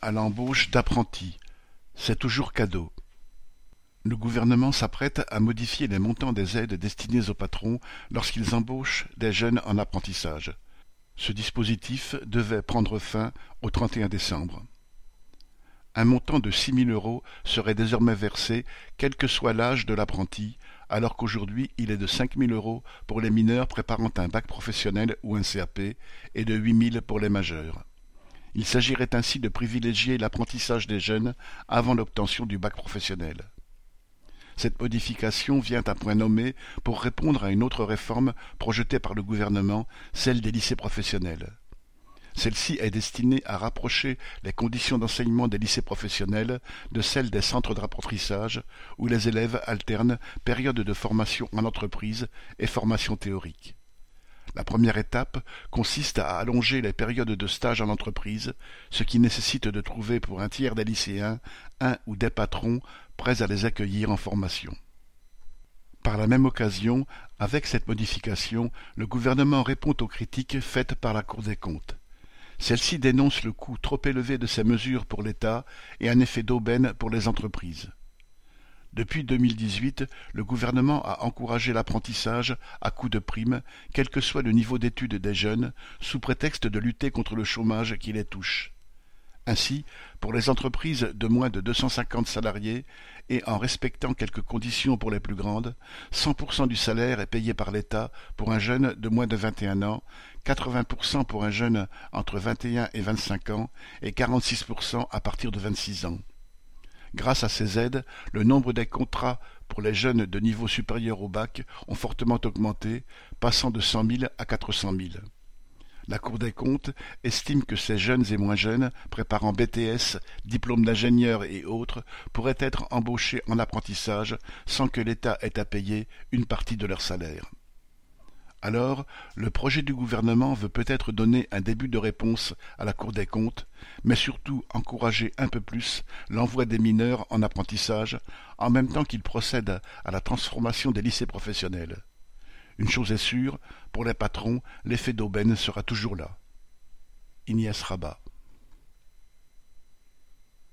à l'embauche d'apprentis, c'est toujours cadeau. Le gouvernement s'apprête à modifier les montants des aides destinées aux patrons lorsqu'ils embauchent des jeunes en apprentissage. Ce dispositif devait prendre fin au 31 décembre. Un montant de six mille euros serait désormais versé quel que soit l'âge de l'apprenti, alors qu'aujourd'hui il est de cinq mille euros pour les mineurs préparant un bac professionnel ou un CAP et de huit mille pour les majeurs. Il s'agirait ainsi de privilégier l'apprentissage des jeunes avant l'obtention du bac professionnel. Cette modification vient à point nommé pour répondre à une autre réforme projetée par le gouvernement, celle des lycées professionnels. Celle-ci est destinée à rapprocher les conditions d'enseignement des lycées professionnels de celles des centres d'apprentissage, où les élèves alternent période de formation en entreprise et formation théorique. La première étape consiste à allonger les périodes de stage en entreprise, ce qui nécessite de trouver pour un tiers des lycéens un ou des patrons prêts à les accueillir en formation. Par la même occasion, avec cette modification, le gouvernement répond aux critiques faites par la Cour des comptes. Celle-ci dénonce le coût trop élevé de ces mesures pour l'État et un effet d'aubaine pour les entreprises. Depuis 2018, le gouvernement a encouragé l'apprentissage à coup de primes, quel que soit le niveau d'études des jeunes, sous prétexte de lutter contre le chômage qui les touche. Ainsi, pour les entreprises de moins de 250 salariés et en respectant quelques conditions pour les plus grandes, 100% du salaire est payé par l'État pour un jeune de moins de 21 ans, 80% pour un jeune entre 21 et 25 ans et 46% à partir de 26 ans. Grâce à ces aides, le nombre des contrats pour les jeunes de niveau supérieur au bac ont fortement augmenté, passant de cent mille à quatre cent mille. La Cour des comptes estime que ces jeunes et moins jeunes, préparant BTS, diplômes d'ingénieur et autres, pourraient être embauchés en apprentissage sans que l'État ait à payer une partie de leur salaire. Alors, le projet du gouvernement veut peut-être donner un début de réponse à la Cour des comptes, mais surtout encourager un peu plus l'envoi des mineurs en apprentissage, en même temps qu'il procède à la transformation des lycées professionnels. Une chose est sûre, pour les patrons, l'effet d'aubaine sera toujours là. Ignace Rabat